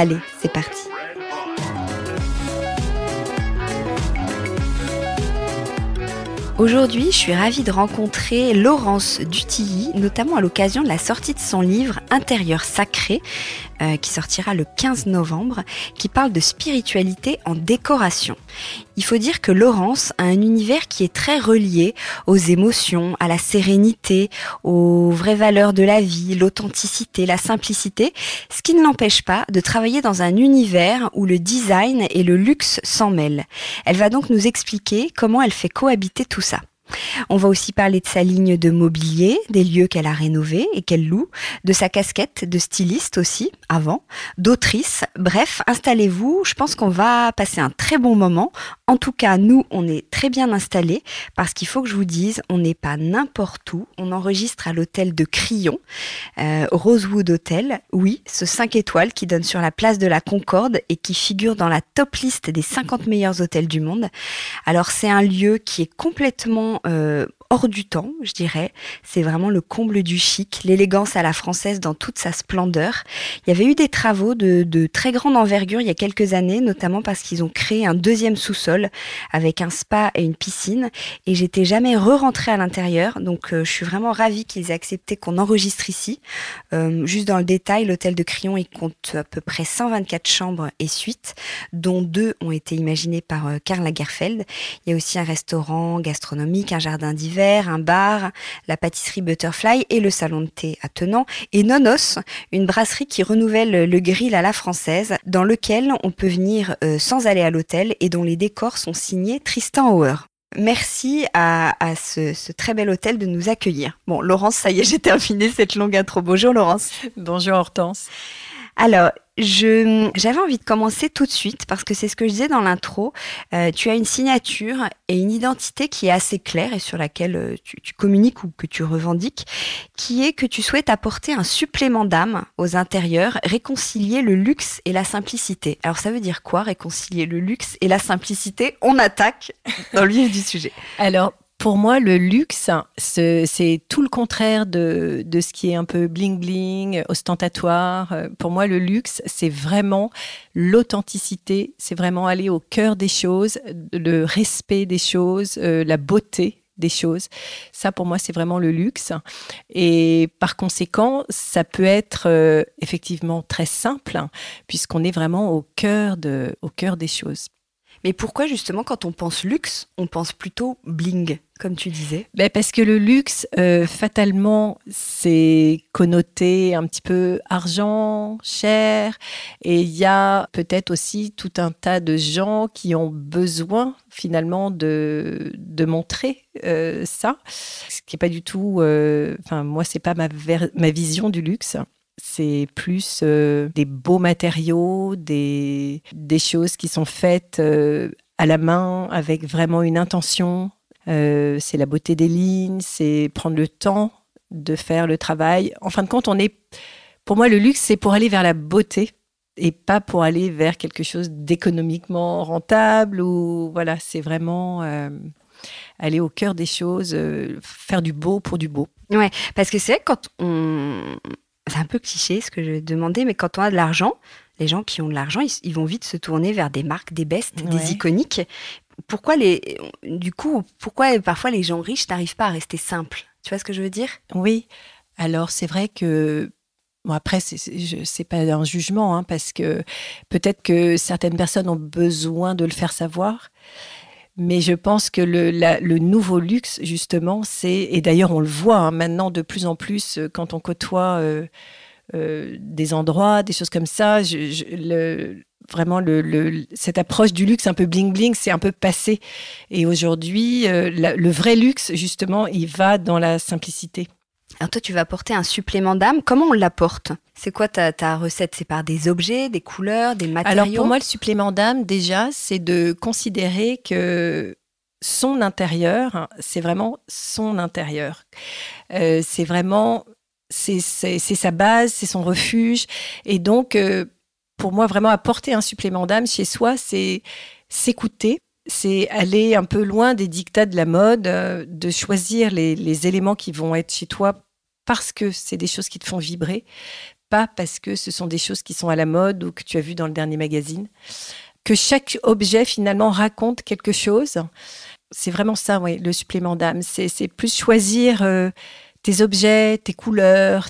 Allez, c'est parti. Aujourd'hui, je suis ravie de rencontrer Laurence Dutilly, notamment à l'occasion de la sortie de son livre Intérieur sacré, euh, qui sortira le 15 novembre, qui parle de spiritualité en décoration. Il faut dire que Laurence a un univers qui est très relié aux émotions, à la sérénité, aux vraies valeurs de la vie, l'authenticité, la simplicité, ce qui ne l'empêche pas de travailler dans un univers où le design et le luxe s'en mêlent. Elle va donc nous expliquer comment elle fait cohabiter tout ça. On va aussi parler de sa ligne de mobilier, des lieux qu'elle a rénovés et qu'elle loue, de sa casquette de styliste aussi, avant, d'autrice. Bref, installez-vous, je pense qu'on va passer un très bon moment. En tout cas, nous, on est très bien installés parce qu'il faut que je vous dise, on n'est pas n'importe où. On enregistre à l'hôtel de Crillon, euh, Rosewood Hotel. Oui, ce 5 étoiles qui donne sur la place de la Concorde et qui figure dans la top liste des 50 meilleurs hôtels du monde. Alors, c'est un lieu qui est complètement euh, hors du temps, je dirais. C'est vraiment le comble du chic, l'élégance à la française dans toute sa splendeur. Il y avait eu des travaux de, de très grande envergure il y a quelques années, notamment parce qu'ils ont créé un deuxième sous-sol avec un spa et une piscine. Et j'étais jamais re-rentrée à l'intérieur, donc euh, je suis vraiment ravie qu'ils aient accepté qu'on enregistre ici. Euh, juste dans le détail, l'hôtel de Crillon, il compte à peu près 124 chambres et suites, dont deux ont été imaginées par euh, Karl Lagerfeld. Il y a aussi un restaurant gastronomique, un jardin d'hiver un bar, la pâtisserie Butterfly et le salon de thé attenant, et Nonos, une brasserie qui renouvelle le grill à la française, dans lequel on peut venir euh, sans aller à l'hôtel et dont les décors sont signés Tristan Hauer. Merci à, ce, ce, très bel hôtel de nous accueillir. Bon, Laurence, ça y est, j'ai terminé cette longue intro. Bonjour Laurence. Bonjour Hortense. Alors, je, j'avais envie de commencer tout de suite parce que c'est ce que je disais dans l'intro. Euh, tu as une signature et une identité qui est assez claire et sur laquelle euh, tu, tu, communiques ou que tu revendiques, qui est que tu souhaites apporter un supplément d'âme aux intérieurs, réconcilier le luxe et la simplicité. Alors ça veut dire quoi réconcilier le luxe et la simplicité? On attaque dans le vif du sujet. Alors pour moi, le luxe, c'est tout le contraire de, de, ce qui est un peu bling-bling, ostentatoire. Pour moi, le luxe, c'est vraiment l'authenticité, c'est vraiment aller au cœur des choses, le respect des choses, euh, la beauté des choses. Ça, pour moi, c'est vraiment le luxe. Et par conséquent, ça peut être euh, effectivement très simple, puisqu'on est vraiment au cœur, de, au cœur des choses. Mais pourquoi justement quand on pense luxe, on pense plutôt bling, comme tu disais? Ben Parce que le luxe, euh, fatalement, c'est connoté un petit peu argent, cher, et il y a peut-être aussi tout un tas de gens qui ont besoin finalement de, montrer euh, ça, ce qui n'est pas du tout, euh, enfin moi c'est pas ma, ma vision du luxe c'est plus euh, des beaux matériaux, des, des choses qui sont faites euh, à la main avec vraiment une intention. Euh, c'est la beauté des lignes, c'est prendre le temps de faire le travail. En fin de compte, on est, pour moi, le luxe, c'est pour aller vers la beauté et pas pour aller vers quelque chose d'économiquement rentable ou voilà, c'est vraiment aller au cœur des choses, faire du beau pour du beau. Ouais, parce que c'est vrai que quand on, c'est un peu cliché ce que je demander, mais quand on a de l'argent, les gens qui ont de l'argent, ils, vont vite se tourner vers des marques, des bestes, des iconiques. Pourquoi les, du coup, pourquoi parfois les gens riches n'arrivent pas à rester simples? Tu vois ce que je veux dire? Oui. Alors c'est vrai que Bon, après, c'est pas un jugement, hein, parce que peut-être que certaines personnes ont besoin de le faire savoir. Mais je pense que le, le nouveau luxe, justement, c'est, et d'ailleurs on le voit hein, maintenant de plus en plus euh, quand on côtoie euh, euh, des endroits, des choses comme ça, je, le, vraiment le, cette approche du luxe un peu bling-bling, c'est un peu passé. Et aujourd'hui, le vrai luxe, justement, il va dans la simplicité. Alors toi, tu vas apporter un supplément d'âme. Comment on l'apporte? C'est quoi ta, recette? C'est par des objets, des couleurs, des matériaux? Alors pour moi, le supplément d'âme, déjà, c'est de considérer que son intérieur, c'est vraiment son intérieur. Euh, c'est vraiment, c'est sa base, c'est son refuge. Et donc, euh, pour moi, vraiment apporter un supplément d'âme chez soi, c'est s'écouter, c'est aller un peu loin des dictats de la mode, euh, de choisir les, éléments qui vont être chez toi parce que c'est des choses qui te font vibrer, pas parce que ce sont des choses qui sont à la mode ou que tu as vu dans le dernier magazine. Que chaque objet finalement raconte quelque chose. C'est vraiment ça, oui, le supplément d'âme. C'est plus choisir euh, tes objets, tes couleurs,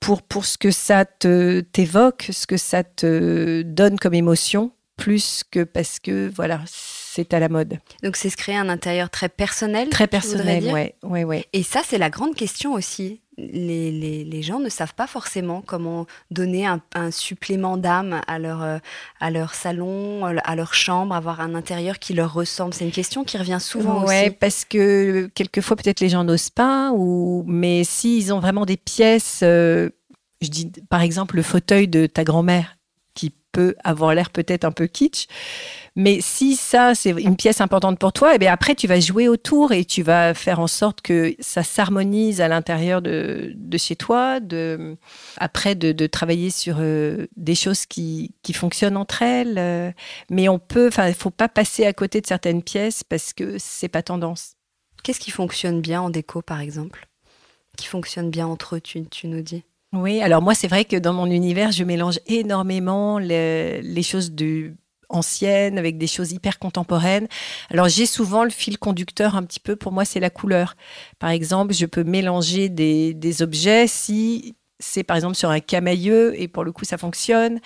pour, pour ce que ça t'évoque, ce que ça te donne comme émotion, plus que parce que, voilà, c'est à la mode. Donc c'est se créer un intérieur très personnel. Très personnel, oui. Ouais, ouais. Et ça, c'est la grande question aussi les, gens ne savent pas forcément comment donner un, supplément d'âme à leur, euh, à leur salon, à leur chambre, avoir un intérieur qui leur ressemble. C'est une question qui revient souvent ouais, parce que quelquefois peut-être les gens n'osent pas, ou mais s'ils ont vraiment des pièces, euh, je dis par exemple le fauteuil de ta grand-mère qui peut avoir l'air peut-être un peu kitsch, mais si ça, c'est une pièce importante pour toi, et eh bien après, tu vas jouer autour et tu vas faire en sorte que ça s'harmonise à l'intérieur de, chez toi. De, après, de, travailler sur euh, des choses qui, fonctionnent entre elles. Euh. mais on peut, enfin, il faut pas passer à côté de certaines pièces parce que c'est pas tendance. Qu'est-ce qui fonctionne bien en déco, par exemple? Qui fonctionne bien entre eux, tu nous dis? Oui, alors moi, c'est vrai que dans mon univers, je mélange énormément les, choses du ancienne, avec des choses hyper contemporaines. Alors j'ai souvent le fil conducteur un petit peu, pour moi c'est la couleur. Par exemple, je peux mélanger des, des objets si c'est par exemple sur un camailleux et pour le coup ça fonctionne,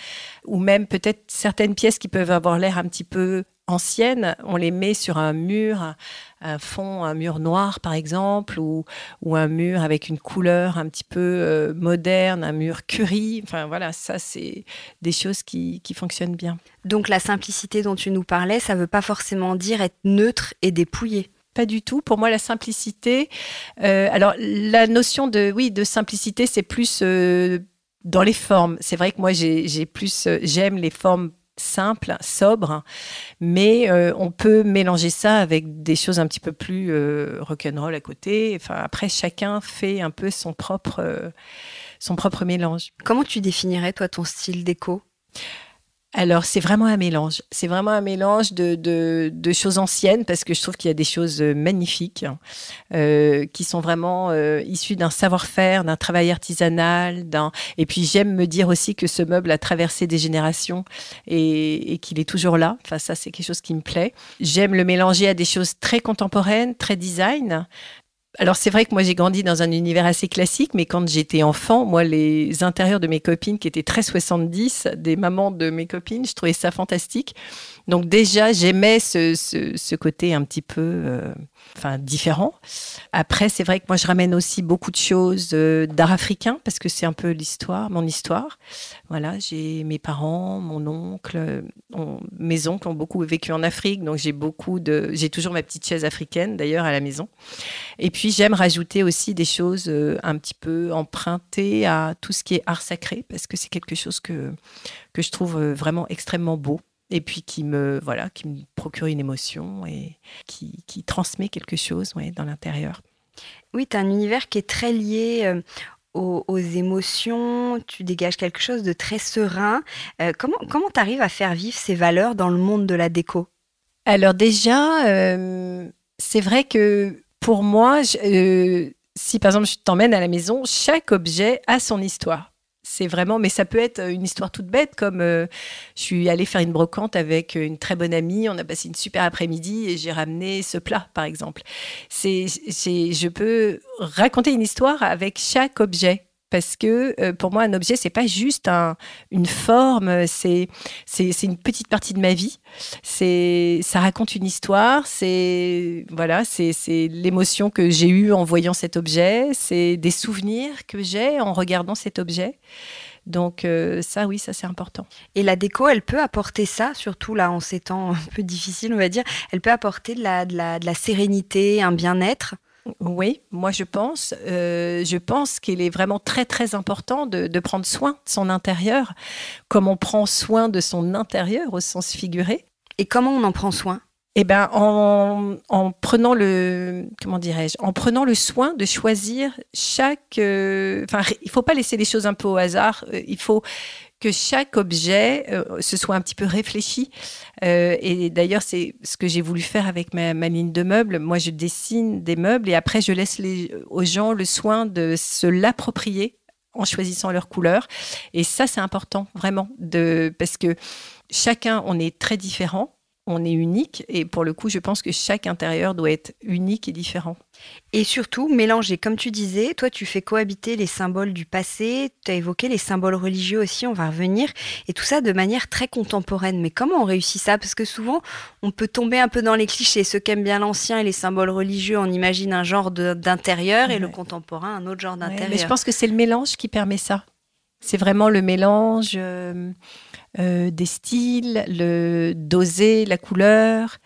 ou même peut-être certaines pièces qui peuvent avoir l'air un petit peu anciennes, on les met sur un mur, un fond, un mur noir par exemple, ou, ou un mur avec une couleur un petit peu euh, moderne, un mur curry. Enfin voilà, ça c'est des choses qui, qui, fonctionnent bien. Donc la simplicité dont tu nous parlais, ça ne veut pas forcément dire être neutre et dépouillé. Pas du tout. Pour moi, la simplicité. Euh, alors, la notion de oui de simplicité, c'est plus euh, dans les formes. C'est vrai que moi, j'ai plus j'aime les formes simple, sobre, mais euh, on peut mélanger ça avec des choses un petit peu plus euh, rock'n'roll à côté. Enfin, après, chacun fait un peu son propre, euh, son propre mélange. Comment tu définirais, toi, ton style déco alors, c'est vraiment un mélange. C'est vraiment un mélange de, de, choses anciennes, parce que je trouve qu'il y a des choses euh, magnifiques euh, qui sont vraiment euh, issues d'un savoir-faire, d'un travail artisanal. D'un... Et puis, j'aime me dire aussi que ce meuble a traversé des générations et, et qu'il est toujours là. Enfin, ça, c'est quelque chose qui me plaît. J'aime le mélanger à des choses très contemporaines, très design, alors c'est vrai que moi j'ai grandi dans un univers assez classique, mais quand j'étais enfant, moi les intérieurs de mes copines qui étaient très 70, des mamans de mes copines, je trouvais ça fantastique. Donc déjà j'aimais ce, ce, côté un petit peu euh, enfin différent. Après, c'est vrai que moi, je ramène aussi beaucoup de choses euh, d'art africain parce que c'est un peu l'histoire, mon histoire. Voilà, j'ai mes parents, mon oncle, mes oncles ont beaucoup vécu en Afrique, donc j'ai beaucoup de, j'ai toujours ma petite chaise africaine d'ailleurs à la maison. Et puis j'aime rajouter aussi des choses euh, un petit peu empruntées à tout ce qui est art sacré parce que c'est quelque chose que que je trouve euh, vraiment extrêmement beau et puis qui me voilà qui me procure une émotion et qui, qui transmet quelque chose ouais, dans l'intérieur. Oui, tu as un univers qui est très lié euh, aux, émotions, tu dégages quelque chose de très serein. Euh, comment comment tu arrives à faire vivre ces valeurs dans le monde de la déco? Alors déjà, euh, c'est vrai que pour moi, si par exemple je t'emmène à la maison, chaque objet a son histoire c'est vraiment, mais ça peut être une histoire toute bête, comme euh, je suis allée faire une brocante avec une très bonne amie, on a passé une super après-midi et j'ai ramené ce plat, par exemple. C'est, je peux raconter une histoire avec chaque objet parce que euh, pour moi un objet c'est pas juste une forme c'est une petite partie de ma vie c'est ça raconte une histoire c'est voilà c'est l'émotion que j'ai eue en voyant cet objet c'est des souvenirs que j'ai en regardant cet objet donc euh, ça, oui, ça c'est important. Et la déco, elle peut apporter ça, surtout là en ces temps un peu difficiles, on va dire. Elle peut apporter de la sérénité, un bien-être? Oui, moi je pense. Euh, je pense qu'il est vraiment très très important de, prendre soin de son intérieur, comme on prend soin de son intérieur au sens figuré. Et comment on en prend soin? Eh ben, en, prenant le comment dirais-je, en prenant le soin de choisir chaque. Euh, enfin, il faut pas laisser les choses un peu au hasard. Euh, il faut que chaque objet euh, se soit un petit peu réfléchi. Euh, et d'ailleurs, c'est ce que j'ai voulu faire avec ma, ligne de meubles. Moi, je dessine des meubles et après, je laisse les, aux gens le soin de se l'approprier en choisissant leur couleur. Et ça, c'est important, vraiment, de, parce que chacun, on est très différent on est unique et pour le coup, je pense que chaque intérieur doit être unique et différent. Et surtout, mélanger, comme tu disais, toi tu fais cohabiter les symboles du passé, tu as évoqué les symboles religieux aussi, on va revenir, et tout ça de manière très contemporaine. Mais comment on réussit ça? Parce que souvent, on peut tomber un peu dans les clichés. Ceux qui aiment bien l'ancien et les symboles religieux, on imagine un genre d'intérieur et le contemporain un autre genre d'intérieur. mais je pense que c'est le mélange qui permet ça. C'est vraiment le mélange. Euh, euh, des styles, le doser, la couleur.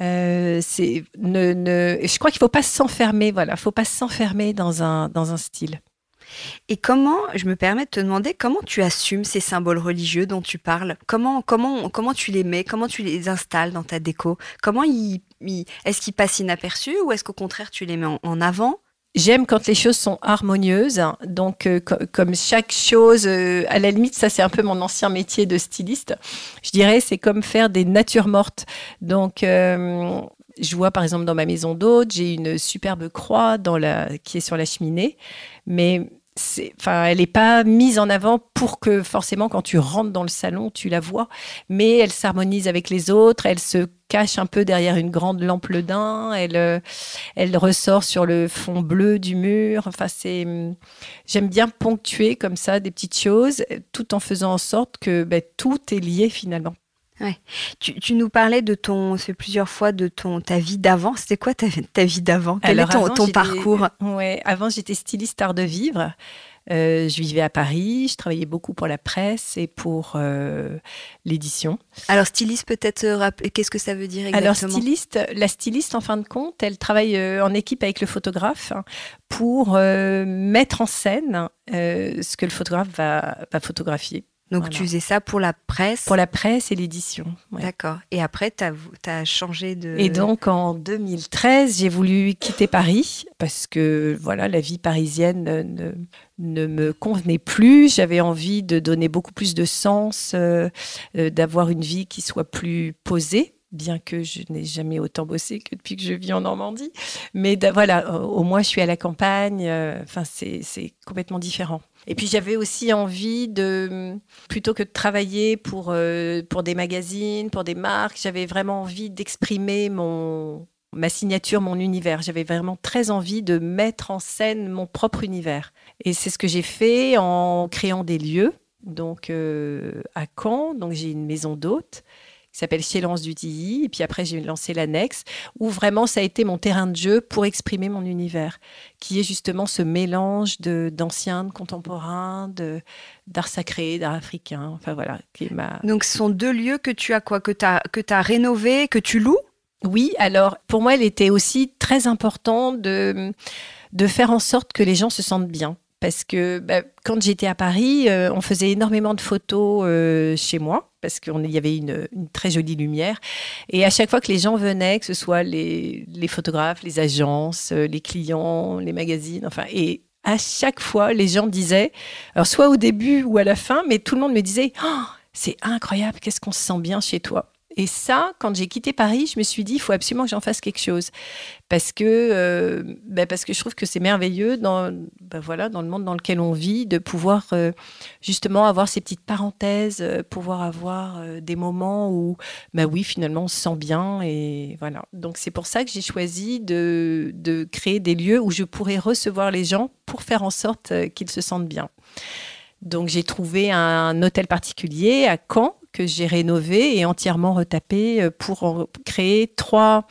Euh, c'est ne, ne, je crois qu'il faut pas s'enfermer. Voilà, faut pas s'enfermer dans un dans un style. Et comment, je me permets de te demander, comment tu assumes ces symboles religieux dont tu parles? Comment, comment, comment tu les mets? Comment tu les installes dans ta déco? Comment est-ce qu'ils passent inaperçus ou est-ce qu'au contraire tu les mets en avant? J'aime quand les choses sont harmonieuses. Donc, euh, comme chaque chose, euh, à la limite, ça c'est un peu mon ancien métier de styliste. Je dirais, c'est comme faire des natures mortes. Donc, euh, je vois par exemple dans ma maison d'hôte, j'ai une superbe croix dans la, qui est sur la cheminée, mais enfin, elle n'est pas mise en avant pour que forcément quand tu rentres dans le salon, tu la vois, mais elle s'harmonise avec les autres, elle se cache un peu derrière une grande lampe daim, elle, euh, elle ressort sur le fond bleu du mur. Enfin, c'est, j'aime bien ponctuer comme ça des petites choses, tout en faisant en sorte que ben, tout est lié finalement. Ouais. Tu, nous parlais de ton, c'est plusieurs fois de ton ta vie d'avant. C'était quoi ta, ta vie d'avant? Quel est ton, ton parcours? Ouais, avant j'étais styliste art de vivre. Euh, je vivais à Paris, je travaillais beaucoup pour la presse et pour euh, l'édition. Alors styliste peut-être euh, qu'est-ce que ça veut dire exactement? Alors styliste, la styliste en fin de compte, elle travaille en équipe avec le photographe pour mettre en scène ce que le photographe va, va photographier. Donc tu faisais ça pour la presse Pour la presse et l'édition. D'accord. Et après, tu as, changé de... Et donc en 2013, j'ai voulu quitter Paris parce que voilà, la vie parisienne ne, ne me convenait plus. J'avais envie de donner beaucoup plus de sens, euh, euh, d'avoir une vie qui soit plus posée bien que je n'ai jamais autant bossé que depuis que je vis en Normandie. Mais voilà, au moins je suis à la campagne. Euh, enfin, c'est complètement différent. Et puis j'avais aussi envie de, plutôt que de travailler pour, euh, pour des magazines, pour des marques, j'avais vraiment envie d'exprimer mon, ma signature, mon univers. J'avais vraiment très envie de mettre en scène mon propre univers. Et c'est ce que j'ai fait en créant des lieux. Donc euh, à Caen, donc j'ai une maison d'hôtes qui s'appelle Silence du Tilly. Et puis après, j'ai lancé l'annexe, où vraiment ça a été mon terrain de jeu pour exprimer mon univers, qui est justement ce mélange d'anciens, de, contemporains, d'art sacré, d'art africain. Enfin voilà. Qui est ma... Donc ce sont deux lieux que tu as quoi Que tu as, que as rénovés, que tu loues? Oui, alors pour moi, il était aussi très important de, de faire en sorte que les gens se sentent bien parce que bah, quand j'étais à Paris, euh, on faisait énormément de photos euh, chez moi parce qu'il y avait une, très jolie lumière. Et à chaque fois que les gens venaient, que ce soit les, photographes, les agences, euh, les clients, les magazines, enfin, et à chaque fois, les gens disaient, alors soit au début ou à la fin, mais tout le monde me disait, oh, c'est incroyable, qu'est-ce qu'on se sent bien chez toi. Et ça, quand j'ai quitté Paris, je me suis dit, il faut absolument que j'en fasse quelque chose. Parce que, euh, ben parce que je trouve que c'est merveilleux dans, ben voilà, dans le monde dans lequel on vit, de pouvoir euh, justement avoir ces petites parenthèses, euh, pouvoir avoir des moments où, ben oui, finalement, on se sent bien. Et voilà. Donc, c'est pour ça que j'ai choisi de, de créer des lieux où je pourrais recevoir les gens pour faire en sorte qu'ils se sentent bien. Donc j'ai trouvé un hôtel particulier à Caen que j'ai rénové et entièrement retapé euh, pour créer trois.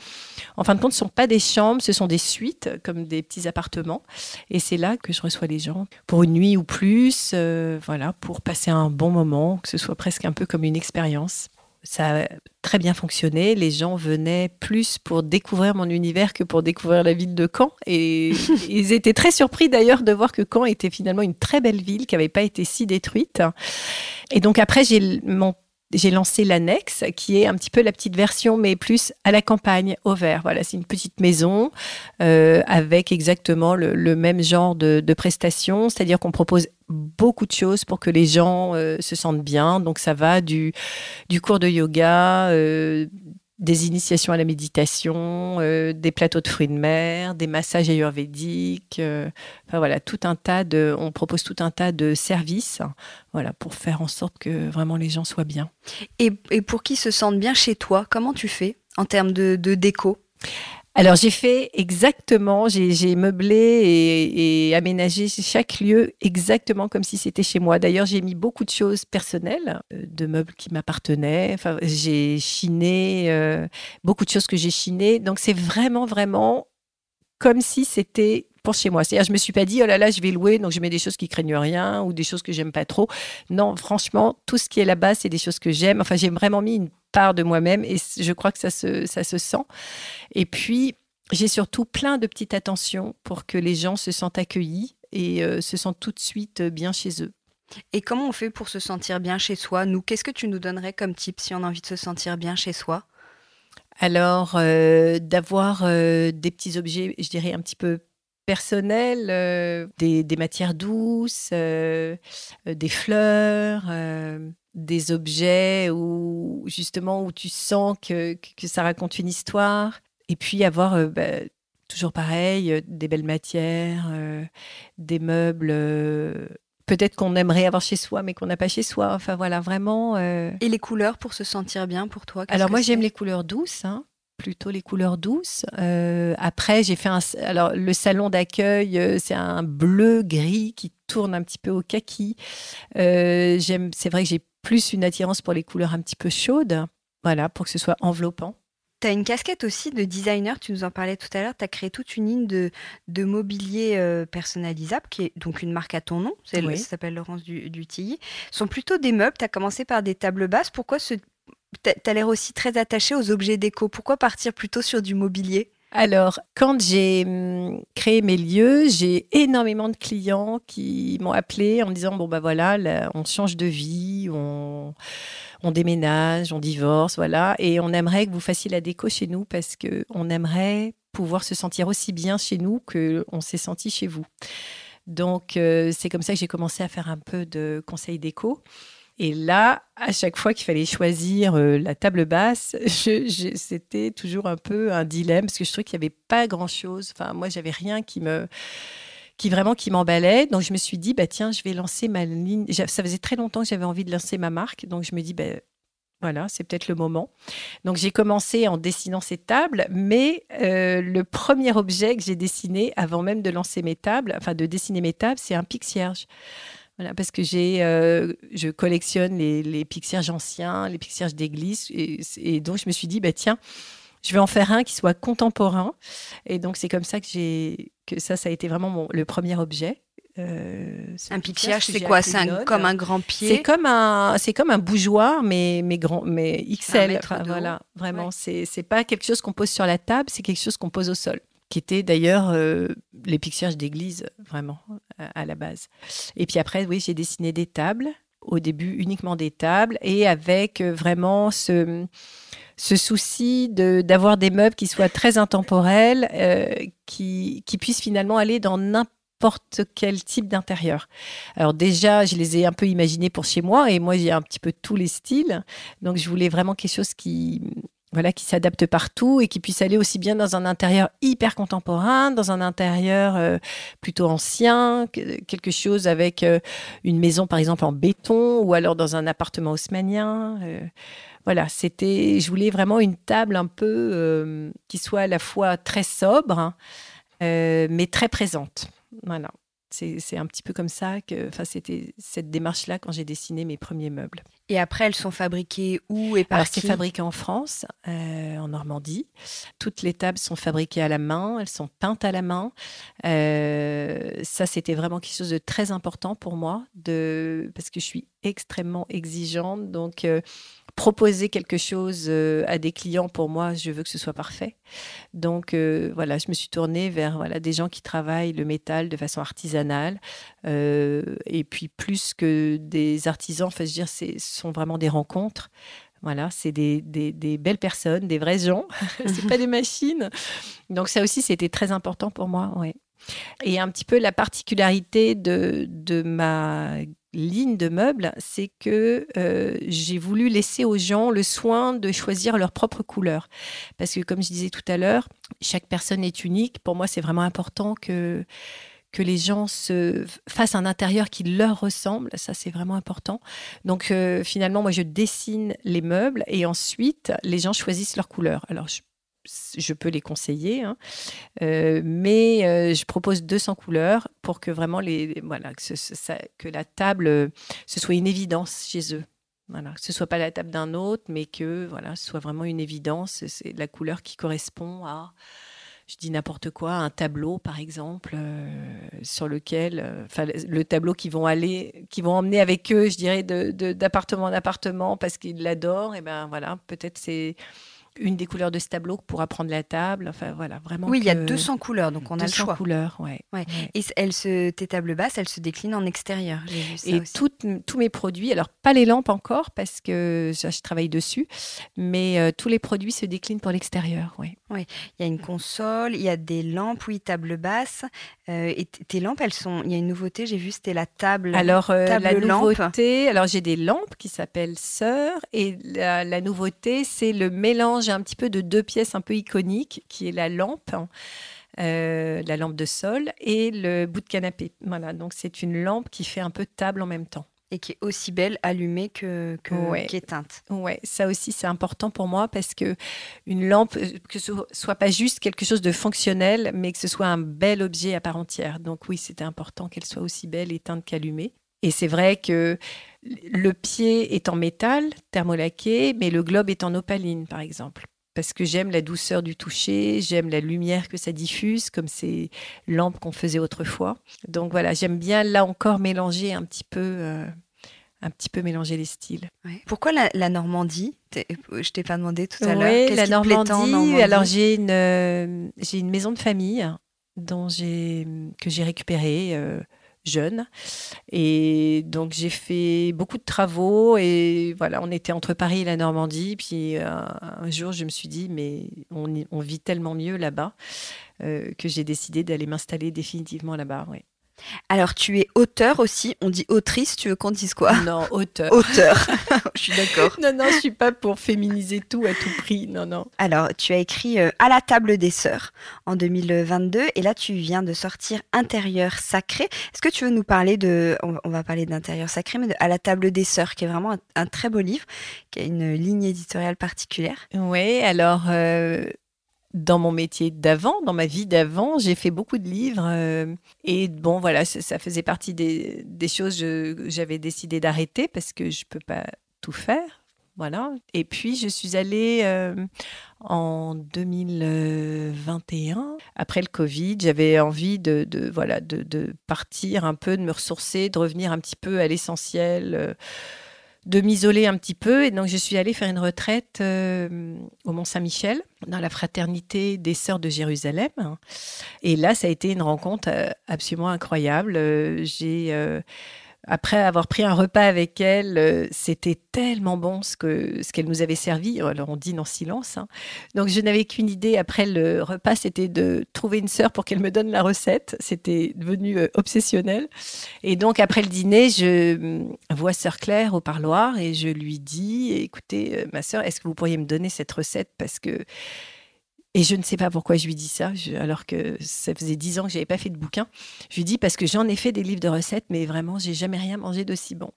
En fin de compte, ce ne sont pas des chambres, ce sont des suites, comme des petits appartements. Et c'est là que je reçois les gens pour une nuit ou plus, euh, voilà, pour passer un bon moment, que ce soit presque un peu comme une expérience. Ça a très bien fonctionné. Les gens venaient plus pour découvrir mon univers que pour découvrir la ville de Caen. Et ils étaient très surpris d'ailleurs de voir que Caen était finalement une très belle ville qui n'avait pas été si détruite. Et donc après, j'ai mon j'ai lancé l'annexe, qui est un petit peu la petite version, mais plus à la campagne, au vert. Voilà, c'est une petite maison euh, avec exactement le, même genre de, prestations, c'est-à-dire qu'on propose beaucoup de choses pour que les gens euh, se sentent bien. Donc ça va du, du cours de yoga, euh, des initiations à la méditation, euh, des plateaux de fruits de mer, des massages ayurvédiques. Euh, enfin voilà, tout un tas de, on propose tout un tas de services, voilà, pour faire en sorte que vraiment les gens soient bien. Et, pour qu'ils se sentent bien chez toi, comment tu fais en termes de déco? Alors j'ai fait exactement, j'ai meublé et, aménagé chaque lieu exactement comme si c'était chez moi. D'ailleurs j'ai mis beaucoup de choses personnelles, euh, de meubles qui m'appartenaient. Enfin, j'ai chiné euh, beaucoup de choses que j'ai chinées. Donc c'est vraiment vraiment comme si c'était pour chez moi. C'est-à-dire, je me suis pas dit, oh là là, je vais louer, donc je mets des choses qui craignent rien ou des choses que j'aime pas trop. Non, franchement, tout ce qui est là-bas, c'est des choses que j'aime. Enfin, j'ai vraiment mis une part de moi-même et je crois que ça se, ça se sent. Et puis, j'ai surtout plein de petites attentions pour que les gens se sentent accueillis et euh, se sentent tout de suite euh, bien chez eux. Et comment on fait pour se sentir bien chez soi Nous, qu'est-ce que tu nous donnerais comme type si on a envie de se sentir bien chez soi? Alors, euh, d'avoir des petits objets, je dirais, un petit peu personnels, des, des, matières douces, des fleurs, des objets où justement où tu sens que, que, ça raconte une histoire. Et puis avoir euh, bah, toujours pareil, euh, des belles matières, euh, des meubles peut-être qu'on aimerait avoir chez soi, mais qu'on n'a pas chez soi. Enfin voilà, vraiment. Et les couleurs pour se sentir bien pour toi Alors moi j'aime les couleurs douces. Hein, plutôt les couleurs douces. après, j'ai fait un. Alors, le salon d'accueil, c'est un bleu gris qui tourne un petit peu au kaki. j'aime. C'est vrai que j'ai plus une attirance pour les couleurs un petit peu chaudes, voilà, pour que ce soit enveloppant. Tu as une casquette aussi de designer, tu nous en parlais tout à l'heure, tu as créé toute une ligne de, de mobilier euh, personnalisable, qui est donc une marque à ton nom, ça s'appelle Laurence du, du Ce sont plutôt des meubles, tu as commencé par des tables basses, pourquoi ce... tu as l'air aussi très attaché aux objets déco, pourquoi partir plutôt sur du mobilier? Alors, quand j'ai hum, créé mes lieux, j'ai énormément de clients qui m'ont appelé en me disant bon bah voilà, on change de vie, on, déménage, on divorce, voilà, et on aimerait que vous fassiez la déco chez nous parce que on aimerait pouvoir se sentir aussi bien chez nous que on s'est senti chez vous. Donc, euh, c'est comme ça que j'ai commencé à faire un peu de conseil déco. Et là, à chaque fois qu'il fallait choisir euh, la table basse, c'était toujours un peu un dilemme parce que je trouvais qu'il n'y avait pas grand-chose. Enfin, moi, j'avais rien qui me qui vraiment qui m'emballait. Donc je me suis dit bah tiens, je vais lancer ma ligne. Ça faisait très longtemps que j'avais envie de lancer ma marque, donc je me dis bah voilà, c'est peut-être le moment. Donc j'ai commencé en dessinant ces tables, mais euh, le premier objet que j'ai dessiné avant même de lancer mes tables, enfin de dessiner mes tables, c'est un pixierge. Voilà, parce que j'ai, euh, je collectionne les, les pixierges anciens, les pixierges d'église, et, donc je me suis dit, bah tiens, je vais en faire un qui soit contemporain. Et donc c'est comme ça que j'ai, que ça, ça a été vraiment le premier objet. Euh, un pixierge, c'est quoi? C'est comme un grand pied? C'est comme un, c'est comme un bougeoir, mais mais grand, mais XL. voilà, vraiment, c'est c'est pas quelque chose qu'on pose sur la table, c'est quelque chose qu'on pose au sol qui étaient d'ailleurs euh, les pixierges d'église, vraiment, à, la base. Et puis après, oui, j'ai dessiné des tables, au début uniquement des tables, et avec euh, vraiment ce, ce souci d'avoir des meubles qui soient très intemporels, euh, qui, qui puissent finalement aller dans n'importe quel type d'intérieur. Alors déjà, je les ai un peu imaginés pour chez moi et moi j'ai un petit peu tous les styles. Donc je voulais vraiment quelque chose qui voilà, qui s'adapte partout et qui puisse aller aussi bien dans un intérieur hyper contemporain, dans un intérieur euh, plutôt ancien, quelque chose avec euh, une maison par exemple en béton ou alors dans un appartement haussmanien. Euh, voilà, c'était, je voulais vraiment une table un peu qui soit à la fois très sobre, hein, mais très présente. Voilà. C'est un petit peu comme ça que, enfin, c'était cette démarche-là quand j'ai dessiné mes premiers meubles. Et après, elles sont fabriquées où et par Alors, c'est fabriqué en France, euh, en Normandie. Toutes les tables sont fabriquées à la main, elles sont peintes à la main. Euh, ça, c'était vraiment quelque chose de très important pour moi, de, parce que je suis extrêmement exigeante. Donc, euh, proposer quelque chose euh, à des clients, pour moi, je veux que ce soit parfait. Donc euh, voilà, je me suis tournée vers voilà, des gens qui travaillent le métal de façon artisanale. Euh, et puis plus que des artisans, enfin, je veux dire, ce sont vraiment des rencontres. Voilà, c'est des, des, belles personnes, des vrais gens. c'est pas des machines. Donc ça aussi, c'était très important pour moi. Et un petit peu la particularité de, de ma ligne de meubles, c'est que euh, j'ai voulu laisser aux gens le soin de choisir leur propre couleur. Parce que comme je disais tout à l'heure, chaque personne est unique. Pour moi, c'est vraiment important que que les gens se fassent un intérieur qui leur ressemble, ça c'est vraiment important. Donc euh, finalement, moi je dessine les meubles et ensuite les gens choisissent leur couleur. Alors je je peux les conseiller, hein. euh, mais euh, je propose 200 couleurs pour que vraiment les, voilà, que, la table, euh, ce soit une évidence chez eux. Voilà, que ce soit pas la table d'un autre, mais que voilà, ce soit vraiment une évidence. C'est la couleur qui correspond à, je dis n'importe quoi, un tableau par exemple, sur lequel, enfin le tableau qu'ils vont aller, qui vont emmener avec eux, je dirais, d'appartement en appartement parce qu'ils l'adorent. Et ben voilà, peut-être c'est une des couleurs de ce tableau pour prendre la table. Enfin, voilà, vraiment. Oui, il y a 200 couleurs, donc on a le choix. couleurs, ouais. ouais. Et elle se, tes tables basses, elles se déclinent en extérieur. et tous mes produits, alors pas les lampes encore, parce que je, travaille dessus, mais euh, tous les produits se déclinent pour l'extérieur, oui. Oui, il y a une console, il y a des lampes, oui, table basse. Euh, et tes lampes, elles sont. Il y a une nouveauté, j'ai vu, c'était la table. Alors, euh, la nouveauté, alors j'ai des lampes qui s'appellent Sœur, et la, la nouveauté, c'est le mélange un petit peu de deux pièces un peu iconiques, qui est la lampe. Euh, la lampe de sol et le bout de canapé. Voilà, donc c'est une lampe qui fait un peu table en même temps et qui est aussi belle allumée que, que qu'éteinte. Ouais, ça aussi c'est important pour moi parce que une lampe euh, que ce soit pas juste quelque chose de fonctionnel, mais que ce soit un bel objet à part entière. Donc oui, c'était important qu'elle soit aussi belle éteinte qu'allumée. Et c'est vrai que le pied est en métal thermolaqué, mais le globe est en opaline, par exemple. Parce que j'aime la douceur du toucher, j'aime la lumière que ça diffuse, comme ces lampes qu'on faisait autrefois. Donc voilà, j'aime bien là encore mélanger un petit peu euh, un petit peu mélanger les styles. Pourquoi la, Normandie? Je t'ai pas demandé tout à l'heure. Oui, la Normandie, Alors j'ai une, euh, j'ai une maison de famille dont j'ai, que j'ai récupérée jeune. Et donc j'ai fait beaucoup de travaux et voilà, on était entre Paris et la Normandie. Puis euh, un jour, je me suis dit, mais on, vit tellement mieux là-bas euh, que j'ai décidé d'aller m'installer définitivement là-bas. Ouais. Alors, tu es auteur aussi. On dit autrice, tu veux qu'on dise quoi? Non, auteur. Auteur. je suis d'accord. Non, non, je suis pas pour féminiser tout à tout prix. Non, non. Alors, tu as écrit euh, À la table des sœurs en 2022. Et là, tu viens de sortir Intérieur sacré. Est-ce que tu veux nous parler de. On va parler d'Intérieur sacré, mais de À la table des sœurs, qui est vraiment un, très beau livre, qui a une ligne éditoriale particulière? Oui, alors. Euh, dans mon métier d'avant, dans ma vie d'avant, j'ai fait beaucoup de livres. Euh, et bon, voilà, ça, faisait partie des, choses que j'avais décidé d'arrêter parce que je ne peux pas tout faire. Voilà. Et puis, je suis allée euh, en 2021, après le Covid. J'avais envie de, voilà, de, partir un peu, de me ressourcer, de revenir un petit peu à l'essentiel. Euh, de m'isoler un petit peu. Et donc, je suis allée faire une retraite euh, au Mont-Saint-Michel, dans la fraternité des Sœurs de Jérusalem. Et là, ça a été une rencontre euh, absolument incroyable. Euh, j'ai après avoir pris un repas avec elle, euh, c'était tellement bon ce que ce qu'elle nous avait servi. Alors on dîne en silence. Hein. Donc je n'avais qu'une idée après le repas, c'était de trouver une sœur pour qu'elle me donne la recette. C'était devenu euh, obsessionnel. Et donc après le dîner, je mm, vois sœur Claire au parloir et je lui dis "Écoutez, euh, ma sœur, est-ce que vous pourriez me donner cette recette? Parce que et je ne sais pas pourquoi je lui dis ça, alors que ça faisait dix ans que j'avais pas fait de bouquin. Je lui dis parce que j'en ai fait des livres de recettes, mais vraiment, j'ai jamais rien mangé d'aussi bon.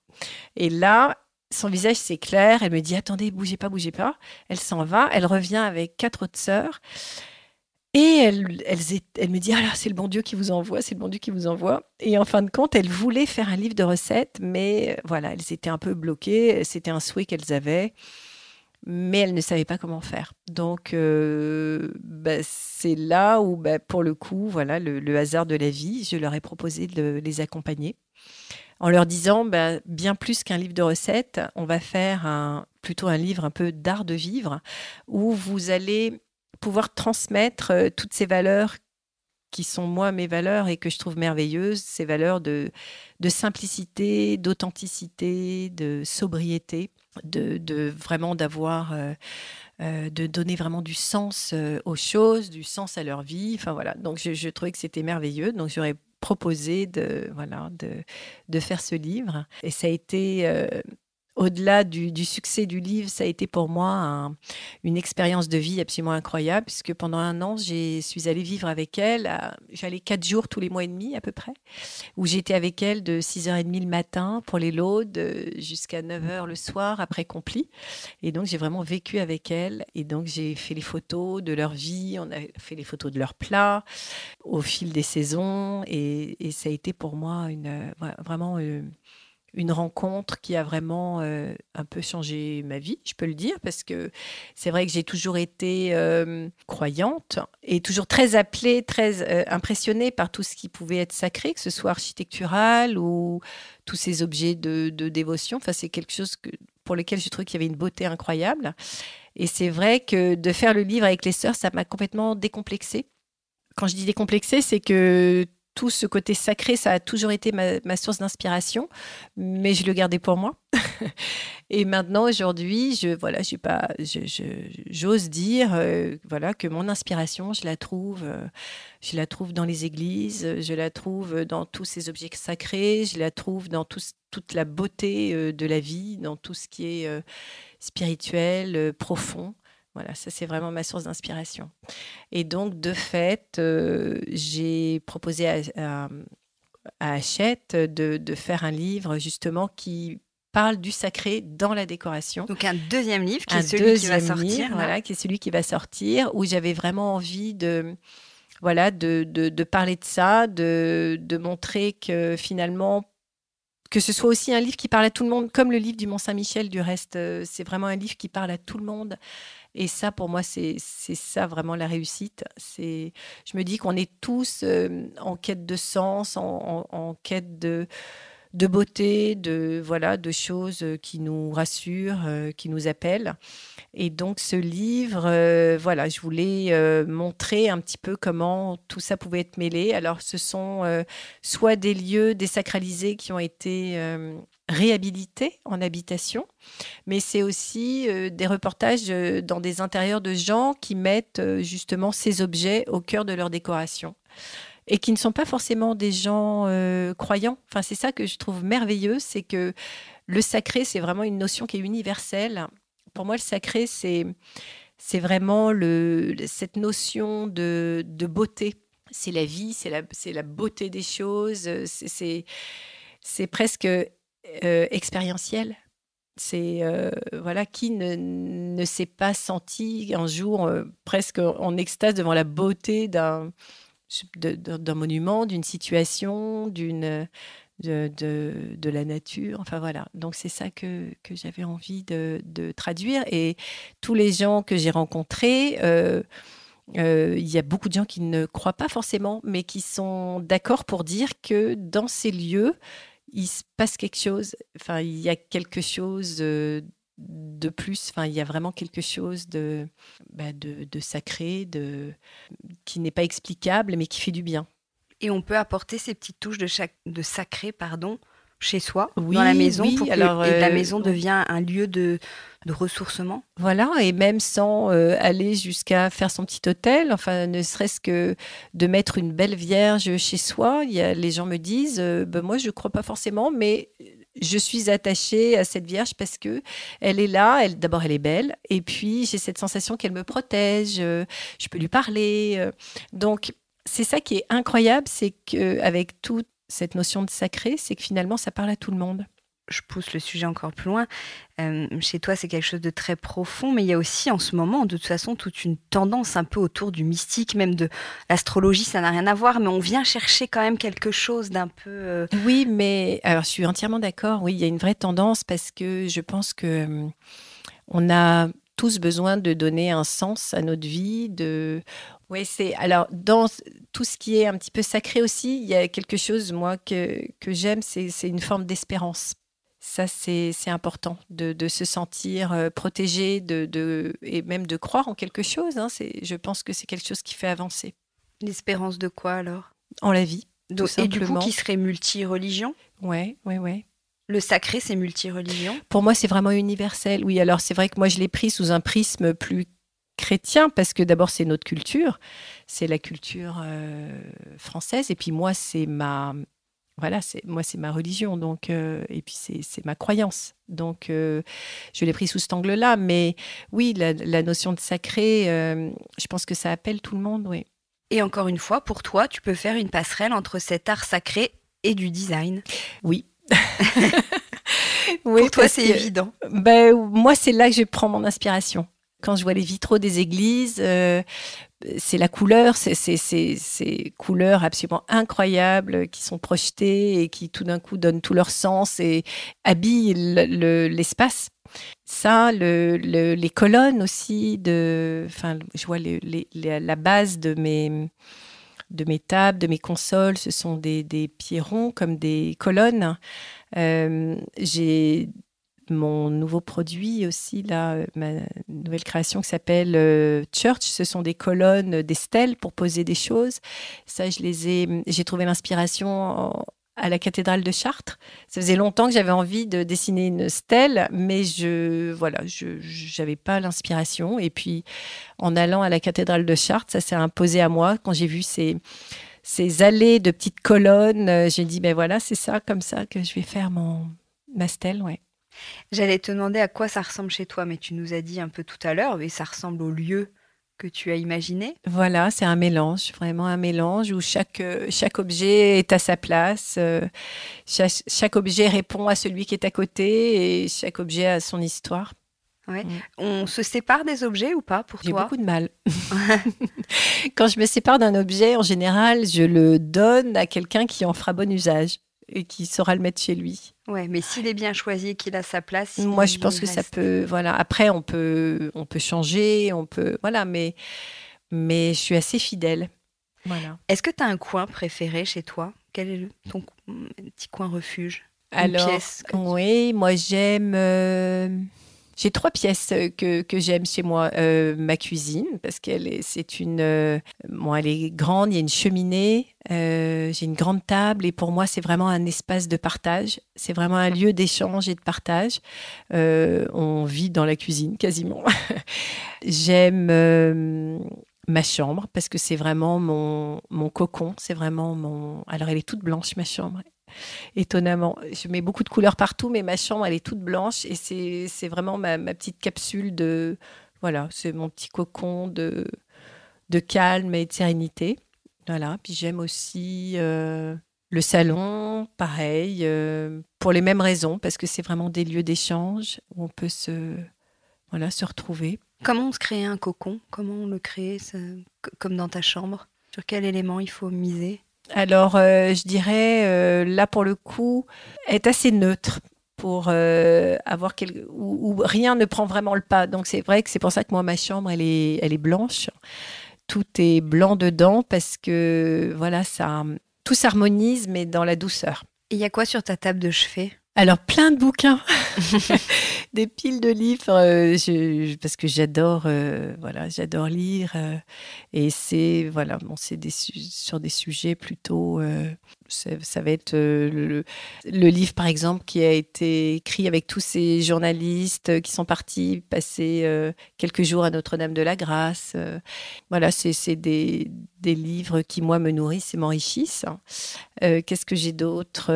Et là, son visage s'éclaire. Elle me dit attendez, bougez pas, bougez pas. Elle s'en va. Elle revient avec quatre autres sœurs. Et elle, elle, me dit alors c'est le bon Dieu qui vous envoie, c'est le bon Dieu qui vous envoie. Et en fin de compte, elle voulait faire un livre de recettes, mais voilà, elles étaient un peu bloquées. C'était un souhait qu'elles avaient mais elle ne savait pas comment faire. Donc, euh, bah, c'est là où, bah, pour le coup, voilà, le, hasard de la vie, je leur ai proposé de les accompagner en leur disant, bah, bien plus qu'un livre de recettes, on va faire plutôt un livre un peu d'art de vivre, où vous allez pouvoir transmettre euh, toutes ces valeurs qui sont moi mes valeurs et que je trouve merveilleuses, ces valeurs de simplicité, d'authenticité, de sobriété de, vraiment d'avoir, euh, euh, de donner vraiment du sens euh, aux choses, du sens à leur vie. Enfin voilà, donc je, trouvais que c'était merveilleux. Donc j'aurais proposé de, voilà, de, de faire ce livre. Et ça a été au-delà du, succès du livre, ça a été pour moi une expérience de vie absolument incroyable, puisque pendant un an, je suis allée vivre avec elle. J'allais quatre jours tous les mois et demi à peu près, où j'étais avec elle de 6h30 le matin pour les laudes jusqu'à 9h le soir après Compli. Et donc, j'ai vraiment vécu avec elle. Et donc, j'ai fait les photos de leur vie, on a fait les photos de leurs plats au fil des saisons. Et, ça a été pour moi une, vraiment... Euh, une rencontre qui a vraiment euh, un peu changé ma vie, je peux le dire, parce que c'est vrai que j'ai toujours été euh, croyante et toujours très appelée, très euh, impressionnée par tout ce qui pouvait être sacré, que ce soit architectural ou tous ces objets de, dévotion. Enfin, c'est quelque chose pour lequel je trouvais qu'il y avait une beauté incroyable. Et c'est vrai que de faire le livre avec les sœurs, ça m'a complètement décomplexée. Quand je dis décomplexée, c'est que tout ce côté sacré, ça a toujours été ma, source d'inspiration, mais je le gardais pour moi. et maintenant, aujourd'hui, je voilà, pas, j'ose dire, euh, voilà, que mon inspiration, je la trouve, euh, je la trouve dans les églises, je la trouve dans tous ces objets sacrés, je la trouve dans toute la beauté euh, de la vie, dans tout ce qui est spirituel, profond. Voilà, ça c'est vraiment ma source d'inspiration. Et donc, de fait, euh, j'ai proposé à, à, Hachette de, faire un livre justement qui parle du sacré dans la décoration. Donc un deuxième livre qui est celui qui va sortir. voilà, qui est celui qui va sortir, où j'avais vraiment envie de, voilà, de, de, parler de ça, de, de montrer que finalement, que ce soit aussi un livre qui parle à tout le monde, comme le livre du Mont Saint-Michel du reste. Euh, c'est vraiment un livre qui parle à tout le monde et ça, pour moi, c'est ça vraiment la réussite. C'est, je me dis qu'on est tous euh, en quête de sens, en, quête de, beauté, de voilà, de choses qui nous rassurent, qui nous appellent. Et donc ce livre, voilà, je voulais montrer un petit peu comment tout ça pouvait être mêlé. Alors ce sont soit des lieux désacralisés qui ont été réhabilités en habitation, mais c'est aussi euh, des reportages euh, dans des intérieurs de gens qui mettent euh, justement ces objets au cœur de leur décoration et qui ne sont pas forcément des gens croyants. Enfin, c'est ça que je trouve merveilleux, c'est que le sacré, c'est vraiment une notion qui est universelle. Pour moi, le sacré, c'est c'est vraiment le, cette notion de, beauté. C'est la vie, c'est la beauté des choses, c'est presque euh, expérientiel. C'est euh, voilà qui ne, s'est pas senti un jour euh, presque en extase devant la beauté d'un d'un monument, d'une situation, d'une de, de, la nature. Enfin voilà. Donc c'est ça que, que j'avais envie de, de, traduire. Et tous les gens que j'ai rencontrés, il y a beaucoup de gens qui ne croient pas forcément, mais qui sont d'accord pour dire que dans ces lieux, il se passe quelque chose. Enfin, il y a quelque chose euh, de plus. Enfin, il y a vraiment quelque chose de, bah, de, sacré, de, qui n'est pas explicable, mais qui fait du bien. Et on peut apporter ces petites touches de, chaque, de sacré, pardon, chez soi, dans la maison, pour que alors, la euh, maison devient un lieu de, de ressourcement. Voilà, et même sans euh, aller jusqu'à faire son petit hôtel, enfin, ne serait-ce que de mettre une belle vierge chez soi. Il y a, les gens me disent, euh, ben, moi, je ne crois pas forcément, mais je suis attachée à cette vierge parce que elle est là. Elle, d'abord, elle est belle, et puis j'ai cette sensation qu'elle me protège. je peux lui parler. donc, c'est ça qui est incroyable, c'est qu'avec toute cette notion de sacré, c'est que finalement, ça parle à tout le monde. Je pousse le sujet encore plus loin. Euh, chez toi, c'est quelque chose de très profond, mais il y a aussi en ce moment, de toute façon, toute une tendance un peu autour du mystique, même de l'astrologie, ça n'a rien à voir, mais on vient chercher quand même quelque chose d'un peu. Euh, oui, mais alors je suis entièrement d'accord. Oui, il y a une vraie tendance parce que je pense que euh, on a tous besoin de donner un sens à notre vie, de oui, c'est alors dans tout ce qui est un petit peu sacré aussi, il y a quelque chose moi que, que j'aime, c'est une forme d'espérance. Ça, c'est important de, de, se sentir euh, protégé de, de, et même de croire en quelque chose. Hein, je pense que c'est quelque chose qui fait avancer. L'espérance de quoi alors? En la vie. Donc, et du coup, qui serait multi-religion? Oui, oui, oui. Le sacré, c'est multi-religion? Pour moi, c'est vraiment universel. Oui, alors c'est vrai que moi, je l'ai pris sous un prisme plus chrétien parce que d'abord c'est notre culture, c'est la culture euh, française et puis moi c'est ma voilà c'est moi c'est ma religion donc euh, et puis c'est ma croyance donc euh, je l'ai pris sous cet angle-là mais oui la, notion de sacré je pense que ça appelle tout le monde oui. Et encore une fois pour toi tu peux faire une passerelle entre cet art sacré et du design? Oui. oui, pour toi, c'est évident. Ben, moi, c'est là que je prends mon inspiration. Quand je vois les vitraux des églises, euh, c'est la couleur, c'est ces couleurs absolument incroyables qui sont projetées et qui tout d'un coup donnent tout leur sens et habillent l'espace. Ça, le, les colonnes aussi, de, enfin, je vois la base de mes, de mes tables, de mes consoles, ce sont des, des pieds ronds comme des colonnes. Euh, j'ai mon nouveau produit aussi, là, ma nouvelle création qui s'appelle euh, Church. Ce sont des colonnes, des stèles pour poser des choses. Ça, ai, j'ai trouvé l'inspiration à la cathédrale de Chartres. Ça faisait longtemps que j'avais envie de dessiner une stèle, mais je, voilà, je n'avais pas l'inspiration. Et puis, en allant à la cathédrale de Chartres, ça s'est imposé à moi quand j'ai vu ces ces allées de petites colonnes. Euh, j'ai dit, ben voilà, c'est ça, comme ça que je vais faire mon ma stèle, ouais. J'allais te demander à quoi ça ressemble chez toi, mais tu nous as dit un peu tout à l'heure, mais ça ressemble au lieu que tu as imaginé. Voilà, c'est un mélange, vraiment un mélange où chaque, euh, chaque objet est à sa place, euh, chaque, objet répond à celui qui est à côté et chaque objet a son histoire. Ouais. Mm. On se sépare des objets ou pas pour toi? J'ai beaucoup de mal. Quand je me sépare d'un objet, en général, je le donne à quelqu'un qui en fera bon usage et qui saura le mettre chez lui. Ouais, mais s'il est bien choisi et qu'il a sa place. Moi, je pense que ça peut. Voilà. Après, on peut, on peut changer, on peut. Voilà, mais, mais je suis assez fidèle. Voilà. Est-ce que tu as un coin préféré chez toi? Quel est ton petit coin refuge? Alors, pièce oui, moi j'aime. euh, j'ai trois pièces que, que j'aime chez moi. Euh, ma cuisine, parce qu'elle est, c'est une. euh, bon, elle est grande, il y a une cheminée, euh, j'ai une grande table, et pour moi, c'est vraiment un espace de partage. C'est vraiment un lieu d'échange et de partage. Euh, on vit dans la cuisine quasiment. j'aime. euh, Ma chambre, parce que c'est vraiment mon, mon cocon, c'est vraiment mon... Alors, elle est toute blanche, ma chambre étonnamment. Je mets beaucoup de couleurs partout, mais ma chambre, elle est toute blanche et c'est vraiment ma, petite capsule de. Voilà, c'est mon petit cocon de, de calme et de sérénité. Voilà. Puis j'aime aussi euh, le salon, pareil, euh, pour les mêmes raisons, parce que c'est vraiment des lieux d'échange où on peut se, voilà, se retrouver. Comment on se crée un cocon? Comment on le crée ça- Comme dans ta chambre? Sur quel élément il faut miser? Alors, euh, je dirais, euh, là, pour le coup, être assez neutre pour euh, avoir quelque... où, où rien ne prend vraiment le pas. Donc, c'est vrai que c'est pour ça que moi, ma chambre, elle est, elle est blanche. Tout est blanc dedans parce que, voilà, ça, tout s'harmonise, mais dans la douceur. Et il y a quoi sur ta table de chevet? Alors, plein de bouquins, des piles de livres, euh, parce que j'adore, euh, voilà, j'adore lire. euh, et c'est, voilà, c'est sur des sujets plutôt. ça, va être le, livre, par exemple, qui a été écrit avec tous ces journalistes qui sont partis passer quelques jours à Notre-Dame-de-la-Grâce. euh, voilà, c'est des, des livres qui, moi, me nourrissent et m'enrichissent. Euh, Qu'est-ce que j'ai d'autre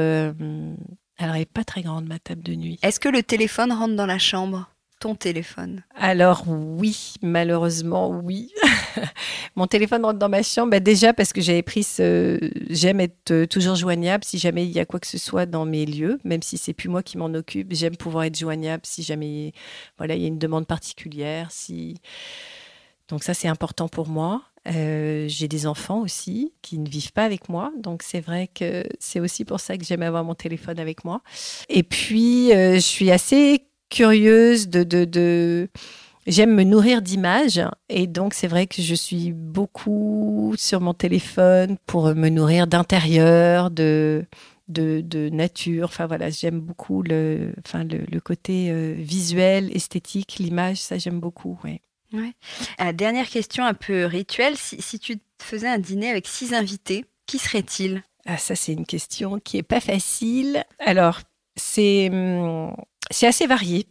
Alors, elle n'est pas très grande, ma table de nuit. Est-ce que le téléphone rentre dans la chambre? Ton téléphone Alors oui, malheureusement oui. Mon téléphone rentre dans ma chambre, bah, déjà parce que j'avais pris ce... J'aime être euh, toujours joignable si jamais il y a quoi que ce soit dans mes lieux, même si c'est plus moi qui m'en occupe. J'aime pouvoir être joignable si jamais voilà, il y a une demande particulière. Si... Donc ça, c'est important pour moi. Euh, j'ai des enfants aussi qui ne vivent pas avec moi, donc c'est vrai que c'est aussi pour ça que j'aime avoir mon téléphone avec moi. Et puis, euh, je suis assez curieuse de. J'aime me nourrir d'images et donc c'est vrai que je suis beaucoup sur mon téléphone pour me nourrir d'intérieur, de, nature. Enfin voilà, j'aime beaucoup le, côté euh, visuel, esthétique, l'image, ça j'aime beaucoup. Euh, Dernière question un peu rituelle. Si, tu faisais un dîner avec six invités, qui seraient-ils Ah, ça, c'est une question qui est pas facile. Alors, c'est hum, c'est assez varié.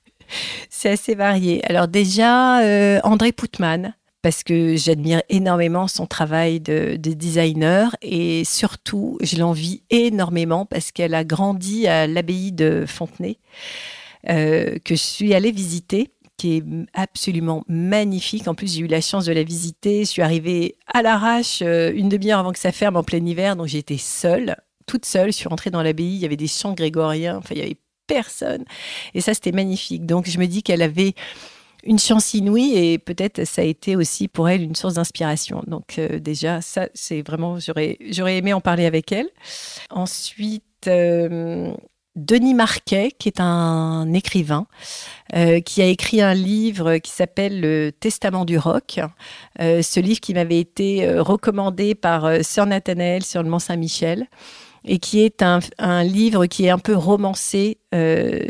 c'est assez varié. Alors déjà, euh, André Poutman, parce que j'admire énormément son travail de, de designer et surtout, je l'envie énormément parce qu'elle a grandi à l'abbaye de Fontenay, euh, que je suis allée visiter absolument magnifique. En plus, j'ai eu la chance de la visiter. Je suis arrivée à l'arrache euh, une demi-heure avant que ça ferme en plein hiver, donc j'étais seule, toute seule. Je suis rentrée dans l'abbaye, il y avait des chants grégoriens, enfin, il y avait personne. Et ça, c'était magnifique. Donc, je me dis qu'elle avait une chance inouïe et peut-être ça a été aussi pour elle une source d'inspiration. Donc, euh, déjà, ça, c'est vraiment, j'aurais, j'aurais aimé en parler avec elle. Ensuite, euh, Denis Marquet, qui est un écrivain, euh, qui a écrit un livre qui s'appelle Le Testament du rock. Euh, ce livre qui m'avait été euh, recommandé par Sœur Nathanaël sur le Mont Saint-Michel et qui est un, livre qui est un peu romancé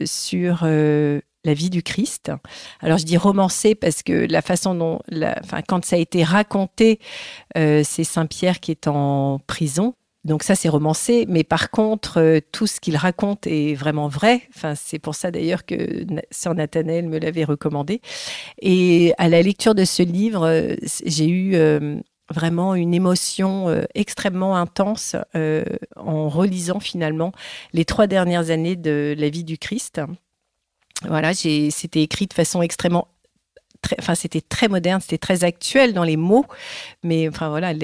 sur la vie du Christ. Alors je dis romancé parce que la façon dont, quand ça a été raconté, c'est Saint Pierre qui est en prison donc ça, c'est romancé, mais par contre, euh, tout ce qu'il raconte est vraiment vrai. Enfin, c'est pour ça d'ailleurs que Sœur Nathanaël me l'avait recommandé. Et à la lecture de ce livre, euh, j'ai eu euh, vraiment une émotion extrêmement intense en relisant finalement les trois dernières années de la vie du Christ. Voilà, c'était écrit de façon extrêmement enfin, c'était très moderne, c'était très actuel dans les mots, mais enfin voilà,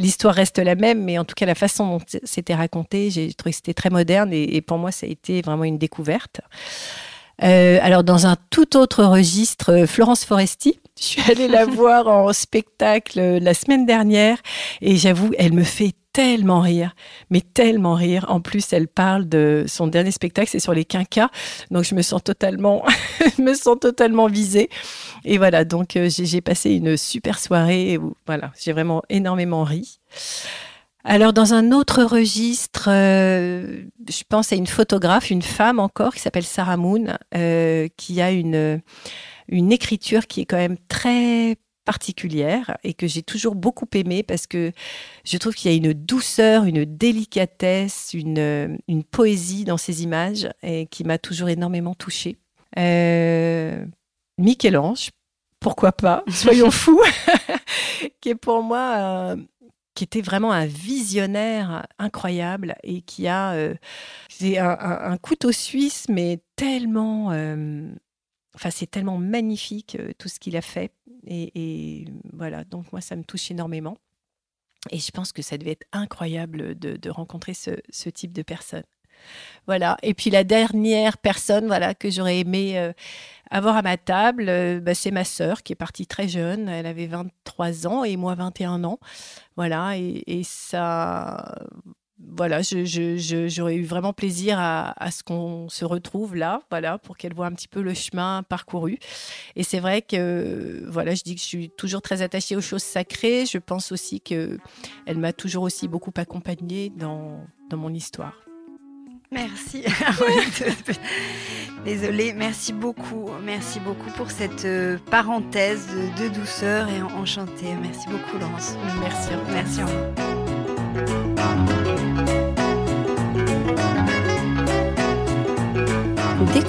l'histoire reste la même, mais en tout cas, la façon dont c'était raconté, j'ai trouvé que c'était très moderne et, et, pour moi, ça a été vraiment une découverte. Euh, alors, dans un tout autre registre, Florence Foresti, je suis allée la voir en spectacle la semaine dernière et j'avoue, elle me fait tellement rire, mais tellement rire. En plus, elle parle de son dernier spectacle, c'est sur les quinquas, donc je me sens totalement, me sens totalement visée. Et voilà, donc euh, j'ai passé une super soirée. Où, voilà, j'ai vraiment énormément ri. Alors, dans un autre registre, euh, je pense à une photographe, une femme encore, qui s'appelle Sarah Moon, euh, qui a une, une écriture qui est quand même très particulière et que j'ai toujours beaucoup aimée parce que je trouve qu'il y a une douceur, une délicatesse, une, une poésie dans ces images et qui m'a toujours énormément touchée. Euh, Michel-Ange, pourquoi pas, soyons fous, qui est pour moi qui était vraiment un visionnaire incroyable et qui a euh, un, couteau suisse, mais tellement, euh, enfin c'est tellement magnifique euh, tout ce qu'il a fait. Et, voilà, donc moi ça me touche énormément. Et je pense que ça devait être incroyable de, rencontrer ce, type de personne. Voilà. Et puis la dernière personne, voilà, que j'aurais aimé avoir à ma table, euh, bah, c'est ma sœur qui est partie très jeune. Elle avait 23 ans et moi 21 ans. Voilà, et, ça. Voilà, j'aurais eu vraiment plaisir à, ce qu'on se retrouve là, voilà, pour qu'elle voit un petit peu le chemin parcouru. Et c'est vrai que, voilà, je dis que je suis toujours très attachée aux choses sacrées. Je pense aussi que elle m'a toujours aussi beaucoup accompagnée dans, dans mon histoire. Merci. Désolée, merci beaucoup. Merci beaucoup pour cette euh, parenthèse de, douceur et enchantée. Merci beaucoup, Laurence. Merci. Merci.